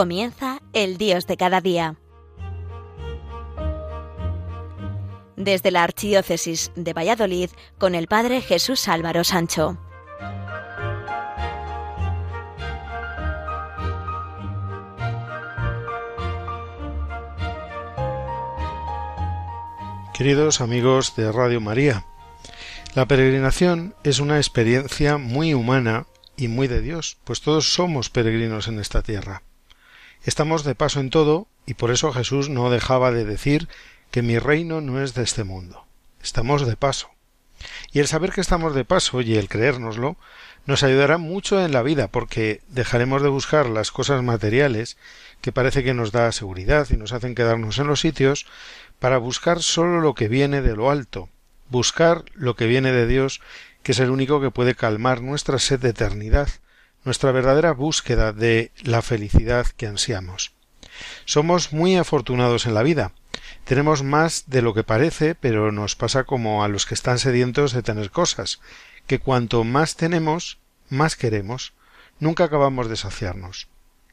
Comienza el Dios de cada día. Desde la Archidiócesis de Valladolid con el Padre Jesús Álvaro Sancho. Queridos amigos de Radio María, la peregrinación es una experiencia muy humana y muy de Dios, pues todos somos peregrinos en esta tierra. Estamos de paso en todo, y por eso Jesús no dejaba de decir que mi reino no es de este mundo. Estamos de paso. Y el saber que estamos de paso y el creérnoslo nos ayudará mucho en la vida, porque dejaremos de buscar las cosas materiales que parece que nos da seguridad y nos hacen quedarnos en los sitios, para buscar sólo lo que viene de lo alto, buscar lo que viene de Dios, que es el único que puede calmar nuestra sed de eternidad, nuestra verdadera búsqueda de la felicidad que ansiamos. Somos muy afortunados en la vida. Tenemos más de lo que parece, pero nos pasa como a los que están sedientos de tener cosas, que cuanto más tenemos, más queremos. Nunca acabamos de saciarnos.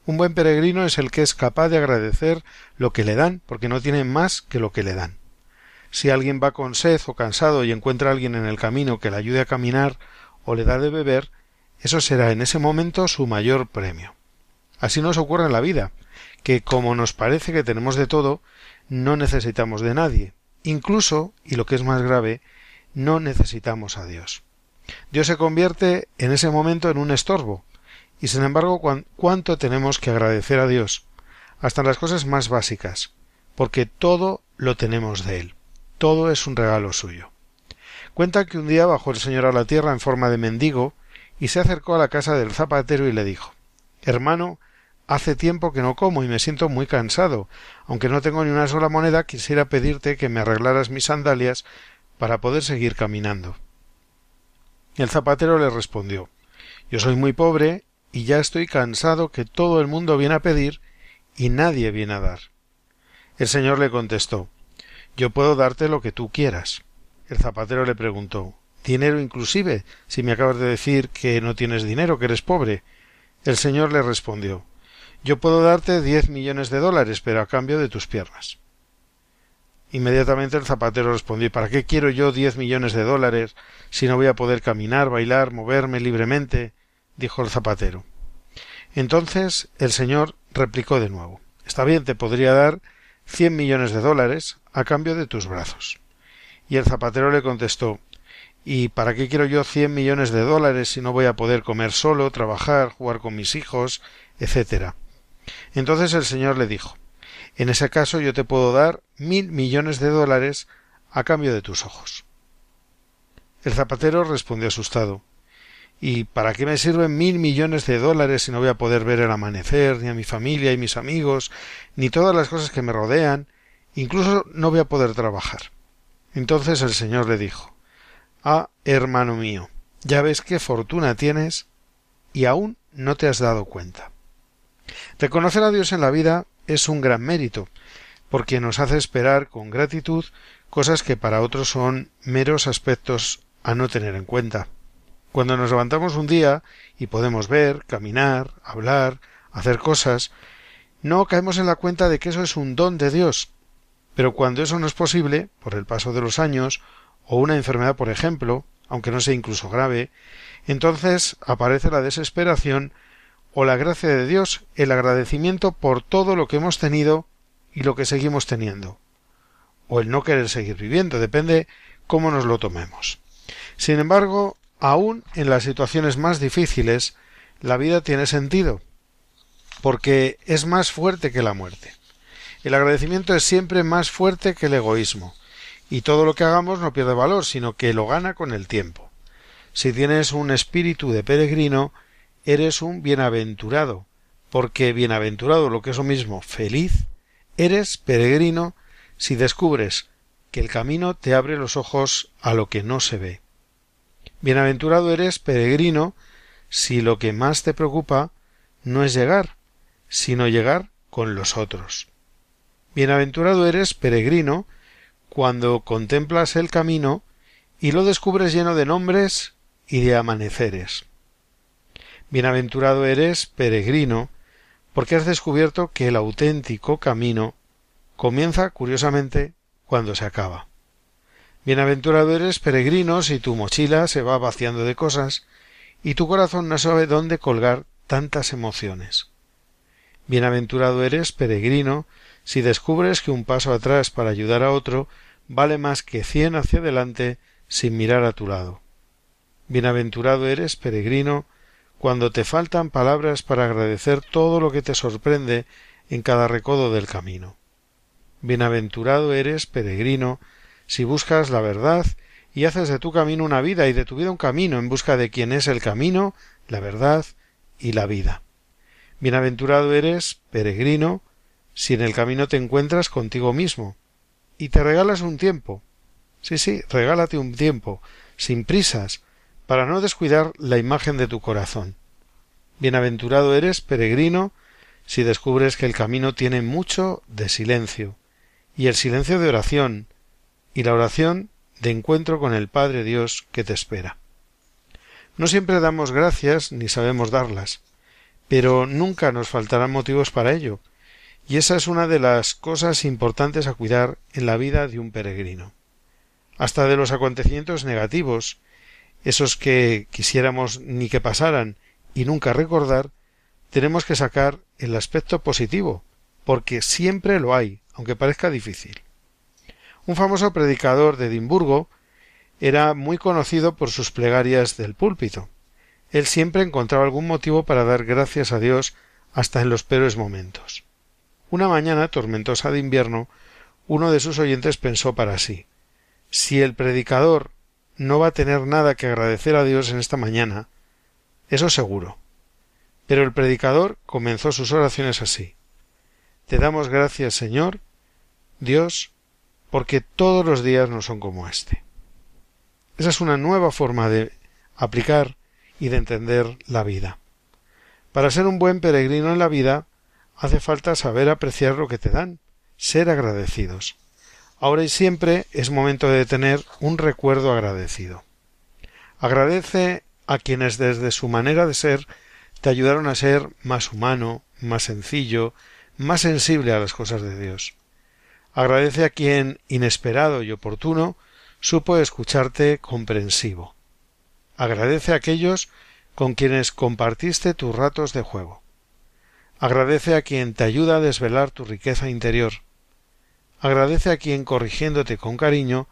Un buen peregrino es el que es capaz de agradecer lo que le dan, porque no tiene más que lo que le dan. Si alguien va con sed o cansado y encuentra a alguien en el camino que le ayude a caminar o le da de beber, eso será en ese momento su mayor premio. Así nos ocurre en la vida, que como nos parece que tenemos de todo, no necesitamos de nadie, incluso, y lo que es más grave, no necesitamos a Dios. Dios se convierte en ese momento en un estorbo, y sin embargo, ¿cuánto tenemos que agradecer a Dios? Hasta las cosas más básicas, porque todo lo tenemos de Él. Todo es un regalo suyo. Cuenta que un día bajó el Señor a la tierra en forma de mendigo y se acercó a la casa del zapatero y le dijo Hermano, hace tiempo que no como y me siento muy cansado. Aunque no tengo ni una sola moneda, quisiera pedirte que me arreglaras mis sandalias para poder seguir caminando. El zapatero le respondió Yo soy muy pobre y ya estoy cansado que todo el mundo viene a pedir y nadie viene a dar. El señor le contestó Yo puedo darte lo que tú quieras. El zapatero le preguntó Dinero inclusive, si me acabas de decir que no tienes dinero, que eres pobre. El señor le respondió Yo puedo darte diez millones de dólares, pero a cambio de tus piernas. Inmediatamente el zapatero respondió ¿Para qué quiero yo diez millones de dólares si no voy a poder caminar, bailar, moverme libremente? dijo el zapatero. Entonces el señor replicó de nuevo Está bien, te podría dar cien millones de dólares a cambio de tus brazos. Y el zapatero le contestó ¿Y para qué quiero yo cien millones de dólares si no voy a poder comer solo, trabajar, jugar con mis hijos, etcétera? Entonces el señor le dijo En ese caso yo te puedo dar mil millones de dólares a cambio de tus ojos. El zapatero respondió asustado ¿Y para qué me sirven mil millones de dólares si no voy a poder ver el amanecer, ni a mi familia y mis amigos, ni todas las cosas que me rodean? Incluso no voy a poder trabajar. Entonces el Señor le dijo Ah, hermano mío, ya ves qué fortuna tienes y aún no te has dado cuenta. Reconocer a Dios en la vida es un gran mérito, porque nos hace esperar con gratitud cosas que para otros son meros aspectos a no tener en cuenta. Cuando nos levantamos un día y podemos ver, caminar, hablar, hacer cosas, no caemos en la cuenta de que eso es un don de Dios. Pero cuando eso no es posible, por el paso de los años, o una enfermedad, por ejemplo, aunque no sea incluso grave, entonces aparece la desesperación o la gracia de Dios, el agradecimiento por todo lo que hemos tenido y lo que seguimos teniendo, o el no querer seguir viviendo, depende cómo nos lo tomemos. Sin embargo, Aún en las situaciones más difíciles, la vida tiene sentido, porque es más fuerte que la muerte. El agradecimiento es siempre más fuerte que el egoísmo, y todo lo que hagamos no pierde valor, sino que lo gana con el tiempo. Si tienes un espíritu de peregrino, eres un bienaventurado, porque bienaventurado, lo que es lo mismo, feliz, eres peregrino si descubres que el camino te abre los ojos a lo que no se ve. Bienaventurado eres, peregrino, si lo que más te preocupa no es llegar, sino llegar con los otros. Bienaventurado eres, peregrino, cuando contemplas el camino y lo descubres lleno de nombres y de amaneceres. Bienaventurado eres, peregrino, porque has descubierto que el auténtico camino comienza, curiosamente, cuando se acaba. Bienaventurado eres, peregrino, si tu mochila se va vaciando de cosas y tu corazón no sabe dónde colgar tantas emociones. Bienaventurado eres, peregrino, si descubres que un paso atrás para ayudar a otro vale más que cien hacia adelante sin mirar a tu lado. Bienaventurado eres, peregrino, cuando te faltan palabras para agradecer todo lo que te sorprende en cada recodo del camino. Bienaventurado eres, peregrino, si buscas la verdad y haces de tu camino una vida y de tu vida un camino en busca de quien es el camino, la verdad y la vida. Bienaventurado eres, peregrino, si en el camino te encuentras contigo mismo y te regalas un tiempo. Sí, sí, regálate un tiempo, sin prisas, para no descuidar la imagen de tu corazón. Bienaventurado eres, peregrino, si descubres que el camino tiene mucho de silencio, y el silencio de oración, y la oración de encuentro con el Padre Dios que te espera. No siempre damos gracias ni sabemos darlas, pero nunca nos faltarán motivos para ello, y esa es una de las cosas importantes a cuidar en la vida de un peregrino. Hasta de los acontecimientos negativos, esos que quisiéramos ni que pasaran y nunca recordar, tenemos que sacar el aspecto positivo, porque siempre lo hay, aunque parezca difícil. Un famoso predicador de Edimburgo era muy conocido por sus plegarias del púlpito. Él siempre encontraba algún motivo para dar gracias a Dios hasta en los peores momentos. Una mañana tormentosa de invierno, uno de sus oyentes pensó para sí si el predicador no va a tener nada que agradecer a Dios en esta mañana, eso seguro. Pero el predicador comenzó sus oraciones así Te damos gracias, Señor, Dios, porque todos los días no son como este. Esa es una nueva forma de aplicar y de entender la vida. Para ser un buen peregrino en la vida hace falta saber apreciar lo que te dan, ser agradecidos. Ahora y siempre es momento de tener un recuerdo agradecido. Agradece a quienes desde su manera de ser te ayudaron a ser más humano, más sencillo, más sensible a las cosas de Dios. Agradece a quien, inesperado y oportuno, supo escucharte comprensivo. Agradece a aquellos con quienes compartiste tus ratos de juego. Agradece a quien te ayuda a desvelar tu riqueza interior. Agradece a quien, corrigiéndote con cariño,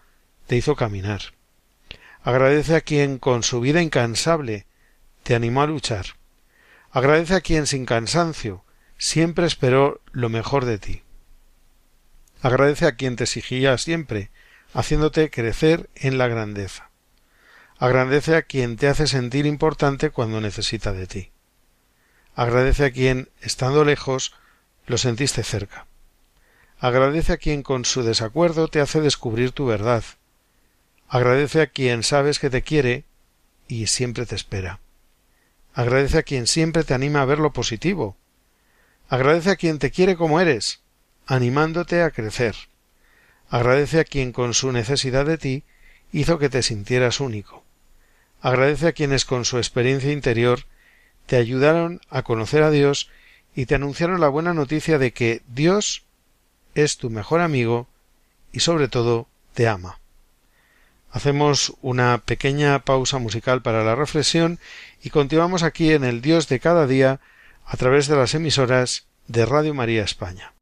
te hizo caminar. Agradece a quien, con su vida incansable, te animó a luchar. Agradece a quien, sin cansancio, siempre esperó lo mejor de ti. Agradece a quien te exigía siempre, haciéndote crecer en la grandeza. Agradece a quien te hace sentir importante cuando necesita de ti. Agradece a quien, estando lejos, lo sentiste cerca. Agradece a quien con su desacuerdo te hace descubrir tu verdad. Agradece a quien sabes que te quiere y siempre te espera. Agradece a quien siempre te anima a ver lo positivo. Agradece a quien te quiere como eres, animándote a crecer. Agradece a quien con su necesidad de ti hizo que te sintieras único. Agradece a quienes con su experiencia interior te ayudaron a conocer a Dios y te anunciaron la buena noticia de que Dios es tu mejor amigo y sobre todo te ama. Hacemos una pequeña pausa musical para la reflexión y continuamos aquí en el Dios de cada día a través de las emisoras de Radio María España.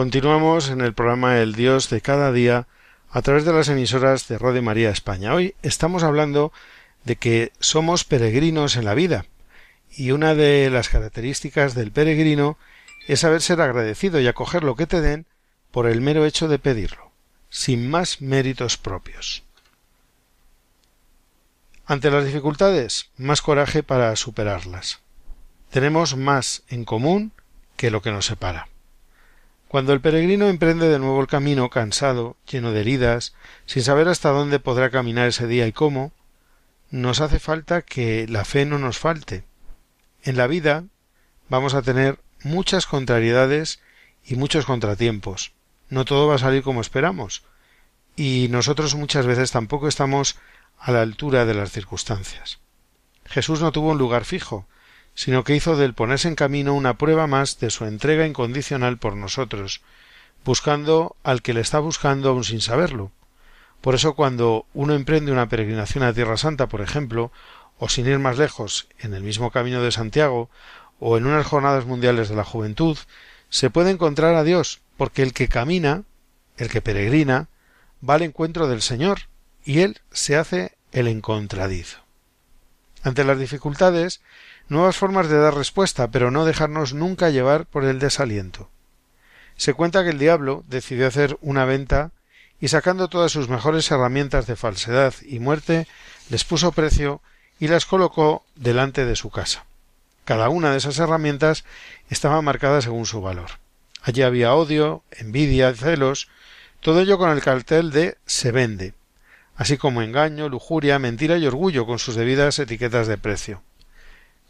Continuamos en el programa El Dios de cada día a través de las emisoras de Radio María España. Hoy estamos hablando de que somos peregrinos en la vida y una de las características del peregrino es saber ser agradecido y acoger lo que te den por el mero hecho de pedirlo, sin más méritos propios. Ante las dificultades, más coraje para superarlas. Tenemos más en común que lo que nos separa. Cuando el peregrino emprende de nuevo el camino, cansado, lleno de heridas, sin saber hasta dónde podrá caminar ese día y cómo, nos hace falta que la fe no nos falte. En la vida vamos a tener muchas contrariedades y muchos contratiempos. No todo va a salir como esperamos. Y nosotros muchas veces tampoco estamos a la altura de las circunstancias. Jesús no tuvo un lugar fijo, sino que hizo del ponerse en camino una prueba más de su entrega incondicional por nosotros, buscando al que le está buscando aun sin saberlo. Por eso cuando uno emprende una peregrinación a Tierra Santa, por ejemplo, o sin ir más lejos, en el mismo camino de Santiago, o en unas jornadas mundiales de la juventud, se puede encontrar a Dios, porque el que camina, el que peregrina, va al encuentro del Señor, y él se hace el encontradizo. Ante las dificultades, nuevas formas de dar respuesta, pero no dejarnos nunca llevar por el desaliento. Se cuenta que el diablo decidió hacer una venta y sacando todas sus mejores herramientas de falsedad y muerte, les puso precio y las colocó delante de su casa. Cada una de esas herramientas estaba marcada según su valor. Allí había odio, envidia, celos, todo ello con el cartel de se vende, así como engaño, lujuria, mentira y orgullo con sus debidas etiquetas de precio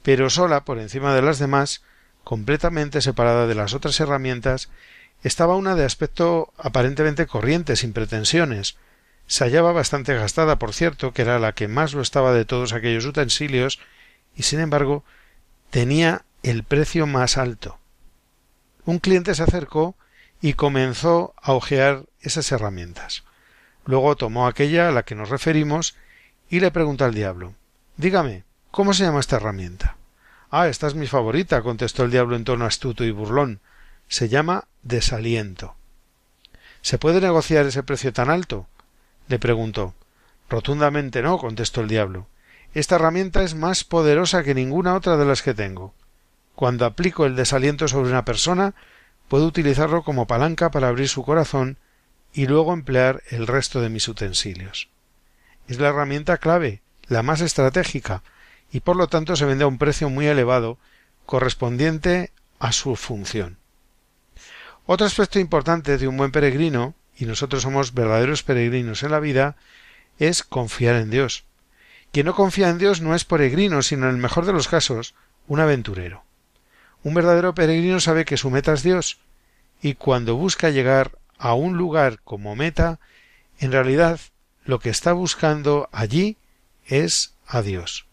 pero sola por encima de las demás, completamente separada de las otras herramientas, estaba una de aspecto aparentemente corriente, sin pretensiones. Se hallaba bastante gastada, por cierto, que era la que más lo estaba de todos aquellos utensilios, y sin embargo tenía el precio más alto. Un cliente se acercó y comenzó a hojear esas herramientas. Luego tomó aquella a la que nos referimos y le preguntó al diablo Dígame, ¿Cómo se llama esta herramienta? Ah, esta es mi favorita, contestó el diablo en tono astuto y burlón. Se llama desaliento. ¿Se puede negociar ese precio tan alto? le preguntó. Rotundamente no, contestó el diablo. Esta herramienta es más poderosa que ninguna otra de las que tengo. Cuando aplico el desaliento sobre una persona, puedo utilizarlo como palanca para abrir su corazón y luego emplear el resto de mis utensilios. Es la herramienta clave, la más estratégica, y por lo tanto se vende a un precio muy elevado correspondiente a su función. Otro aspecto importante de un buen peregrino, y nosotros somos verdaderos peregrinos en la vida, es confiar en Dios. Quien no confía en Dios no es peregrino, sino en el mejor de los casos, un aventurero. Un verdadero peregrino sabe que su meta es Dios, y cuando busca llegar a un lugar como meta, en realidad lo que está buscando allí es a Dios.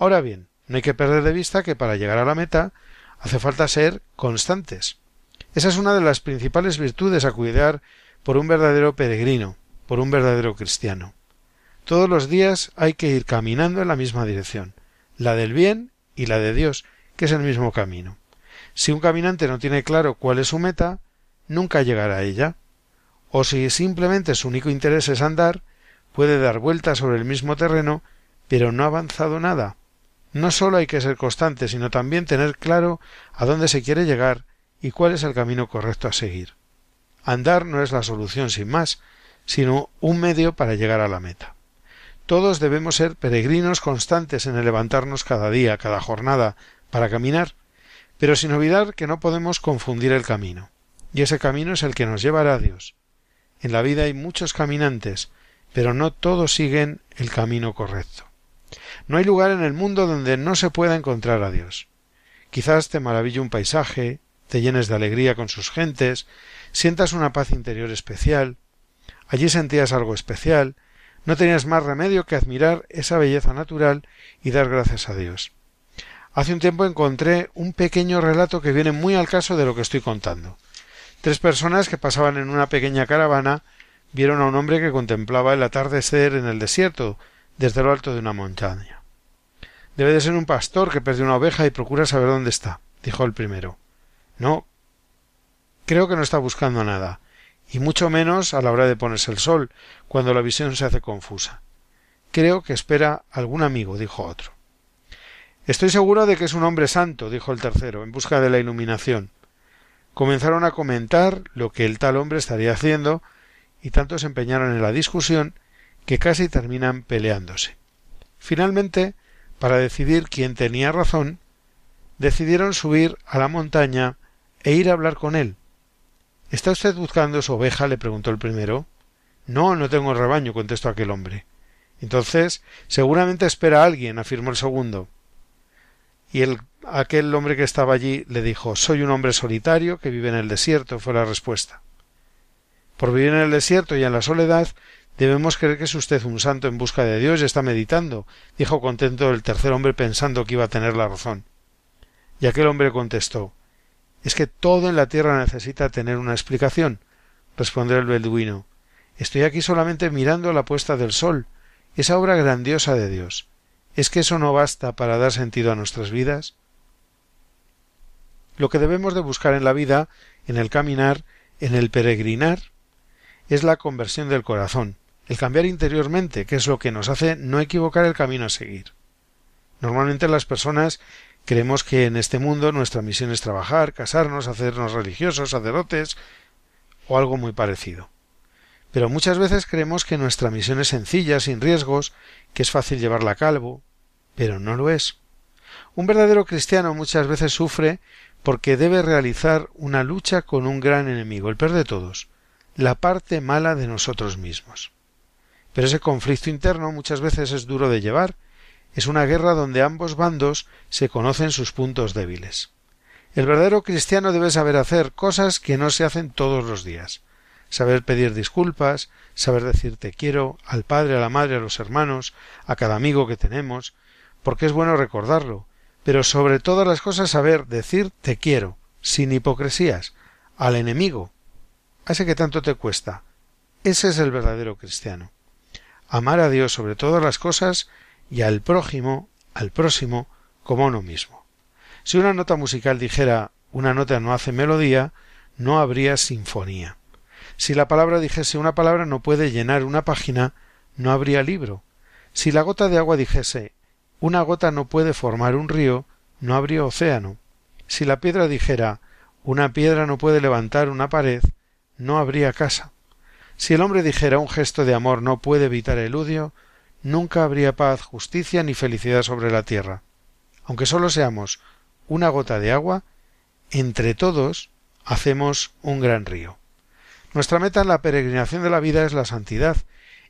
Ahora bien, no hay que perder de vista que para llegar a la meta hace falta ser constantes. Esa es una de las principales virtudes a cuidar por un verdadero peregrino, por un verdadero cristiano. Todos los días hay que ir caminando en la misma dirección, la del bien y la de Dios, que es el mismo camino. Si un caminante no tiene claro cuál es su meta, nunca llegará a ella. O si simplemente su único interés es andar, puede dar vueltas sobre el mismo terreno, pero no ha avanzado nada. No sólo hay que ser constante, sino también tener claro a dónde se quiere llegar y cuál es el camino correcto a seguir. Andar no es la solución sin más, sino un medio para llegar a la meta. Todos debemos ser peregrinos constantes en el levantarnos cada día, cada jornada, para caminar, pero sin olvidar que no podemos confundir el camino. Y ese camino es el que nos llevará a Dios. En la vida hay muchos caminantes, pero no todos siguen el camino correcto. No hay lugar en el mundo donde no se pueda encontrar a Dios. Quizás te maraville un paisaje, te llenes de alegría con sus gentes, sientas una paz interior especial, allí sentías algo especial, no tenías más remedio que admirar esa belleza natural y dar gracias a Dios. Hace un tiempo encontré un pequeño relato que viene muy al caso de lo que estoy contando. Tres personas que pasaban en una pequeña caravana vieron a un hombre que contemplaba el atardecer en el desierto, desde lo alto de una montaña. Debe de ser un pastor que perdió una oveja y procura saber dónde está, dijo el primero. No. Creo que no está buscando nada, y mucho menos a la hora de ponerse el sol, cuando la visión se hace confusa. Creo que espera algún amigo, dijo otro. Estoy seguro de que es un hombre santo, dijo el tercero, en busca de la iluminación. Comenzaron a comentar lo que el tal hombre estaría haciendo, y tanto se empeñaron en la discusión que casi terminan peleándose. Finalmente, para decidir quién tenía razón, decidieron subir a la montaña e ir a hablar con él. ¿Está usted buscando su oveja? le preguntó el primero. No, no tengo rebaño, contestó aquel hombre. Entonces, seguramente espera a alguien, afirmó el segundo. Y el, aquel hombre que estaba allí le dijo Soy un hombre solitario que vive en el desierto, fue la respuesta. Por vivir en el desierto y en la soledad, debemos creer que es usted un santo en busca de Dios y está meditando, dijo contento el tercer hombre pensando que iba a tener la razón. Y aquel hombre contestó Es que todo en la tierra necesita tener una explicación, respondió el beduino. Estoy aquí solamente mirando la puesta del sol, esa obra grandiosa de Dios. ¿Es que eso no basta para dar sentido a nuestras vidas? Lo que debemos de buscar en la vida, en el caminar, en el peregrinar, es la conversión del corazón, el cambiar interiormente, que es lo que nos hace no equivocar el camino a seguir. Normalmente las personas creemos que en este mundo nuestra misión es trabajar, casarnos, hacernos religiosos, sacerdotes o algo muy parecido. Pero muchas veces creemos que nuestra misión es sencilla, sin riesgos, que es fácil llevarla a cabo, pero no lo es. Un verdadero cristiano muchas veces sufre porque debe realizar una lucha con un gran enemigo, el peor de todos, la parte mala de nosotros mismos. Pero ese conflicto interno muchas veces es duro de llevar, es una guerra donde ambos bandos se conocen sus puntos débiles. El verdadero cristiano debe saber hacer cosas que no se hacen todos los días, saber pedir disculpas, saber decir te quiero al padre, a la madre, a los hermanos, a cada amigo que tenemos, porque es bueno recordarlo, pero sobre todas las cosas saber decir te quiero, sin hipocresías, al enemigo, a que tanto te cuesta. Ese es el verdadero cristiano. Amar a Dios sobre todas las cosas y al prójimo, al próximo, como uno mismo. Si una nota musical dijera una nota no hace melodía, no habría sinfonía. Si la palabra dijese una palabra no puede llenar una página, no habría libro. Si la gota de agua dijese una gota no puede formar un río, no habría océano. Si la piedra dijera una piedra no puede levantar una pared, no habría casa. Si el hombre dijera un gesto de amor no puede evitar el odio, nunca habría paz, justicia ni felicidad sobre la tierra. Aunque sólo seamos una gota de agua, entre todos hacemos un gran río. Nuestra meta en la peregrinación de la vida es la santidad,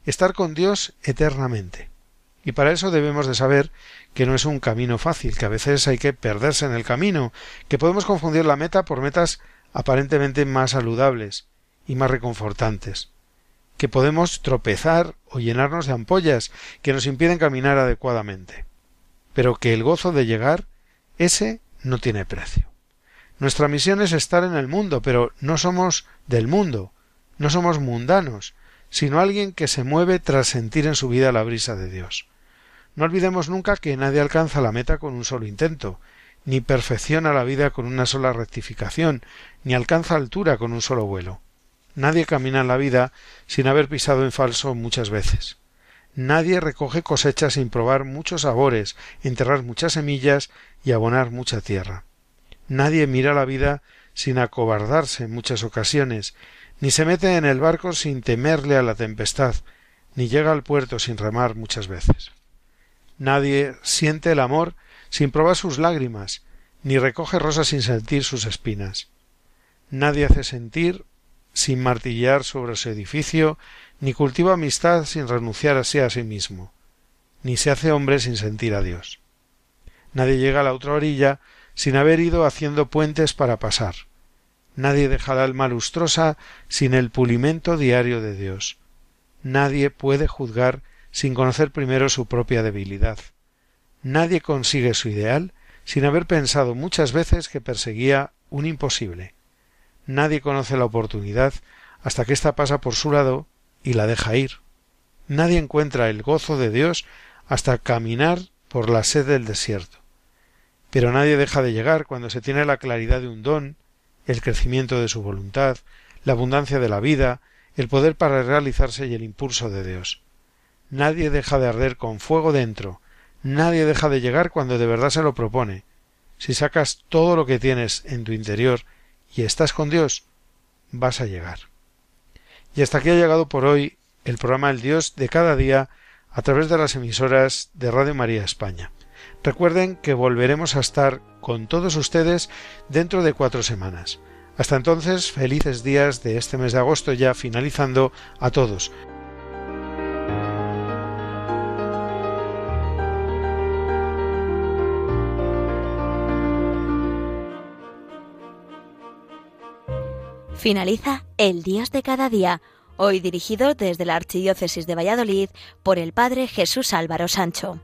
estar con Dios eternamente. Y para eso debemos de saber que no es un camino fácil, que a veces hay que perderse en el camino, que podemos confundir la meta por metas aparentemente más saludables y más reconfortantes, que podemos tropezar o llenarnos de ampollas que nos impiden caminar adecuadamente, pero que el gozo de llegar, ese no tiene precio. Nuestra misión es estar en el mundo, pero no somos del mundo, no somos mundanos, sino alguien que se mueve tras sentir en su vida la brisa de Dios. No olvidemos nunca que nadie alcanza la meta con un solo intento, ni perfecciona la vida con una sola rectificación, ni alcanza altura con un solo vuelo. Nadie camina en la vida sin haber pisado en falso muchas veces. Nadie recoge cosechas sin probar muchos sabores, enterrar muchas semillas y abonar mucha tierra. Nadie mira la vida sin acobardarse en muchas ocasiones, ni se mete en el barco sin temerle a la tempestad, ni llega al puerto sin remar muchas veces. Nadie siente el amor sin probar sus lágrimas, ni recoge rosas sin sentir sus espinas. Nadie hace sentir sin martillar sobre su edificio, ni cultiva amistad sin renunciar así a sí mismo, ni se hace hombre sin sentir a Dios. Nadie llega a la otra orilla sin haber ido haciendo puentes para pasar. Nadie deja el alma lustrosa sin el pulimento diario de Dios. Nadie puede juzgar sin conocer primero su propia debilidad. Nadie consigue su ideal sin haber pensado muchas veces que perseguía un imposible. Nadie conoce la oportunidad hasta que ésta pasa por su lado y la deja ir. Nadie encuentra el gozo de Dios hasta caminar por la sed del desierto. Pero nadie deja de llegar cuando se tiene la claridad de un don, el crecimiento de su voluntad, la abundancia de la vida, el poder para realizarse y el impulso de Dios. Nadie deja de arder con fuego dentro, nadie deja de llegar cuando de verdad se lo propone. Si sacas todo lo que tienes en tu interior y estás con Dios, vas a llegar. Y hasta aquí ha llegado por hoy el programa El Dios de cada día a través de las emisoras de Radio María España. Recuerden que volveremos a estar con todos ustedes dentro de cuatro semanas. Hasta entonces, felices días de este mes de agosto ya finalizando a todos. Finaliza El Dios de cada día, hoy dirigido desde la Archidiócesis de Valladolid por el Padre Jesús Álvaro Sancho.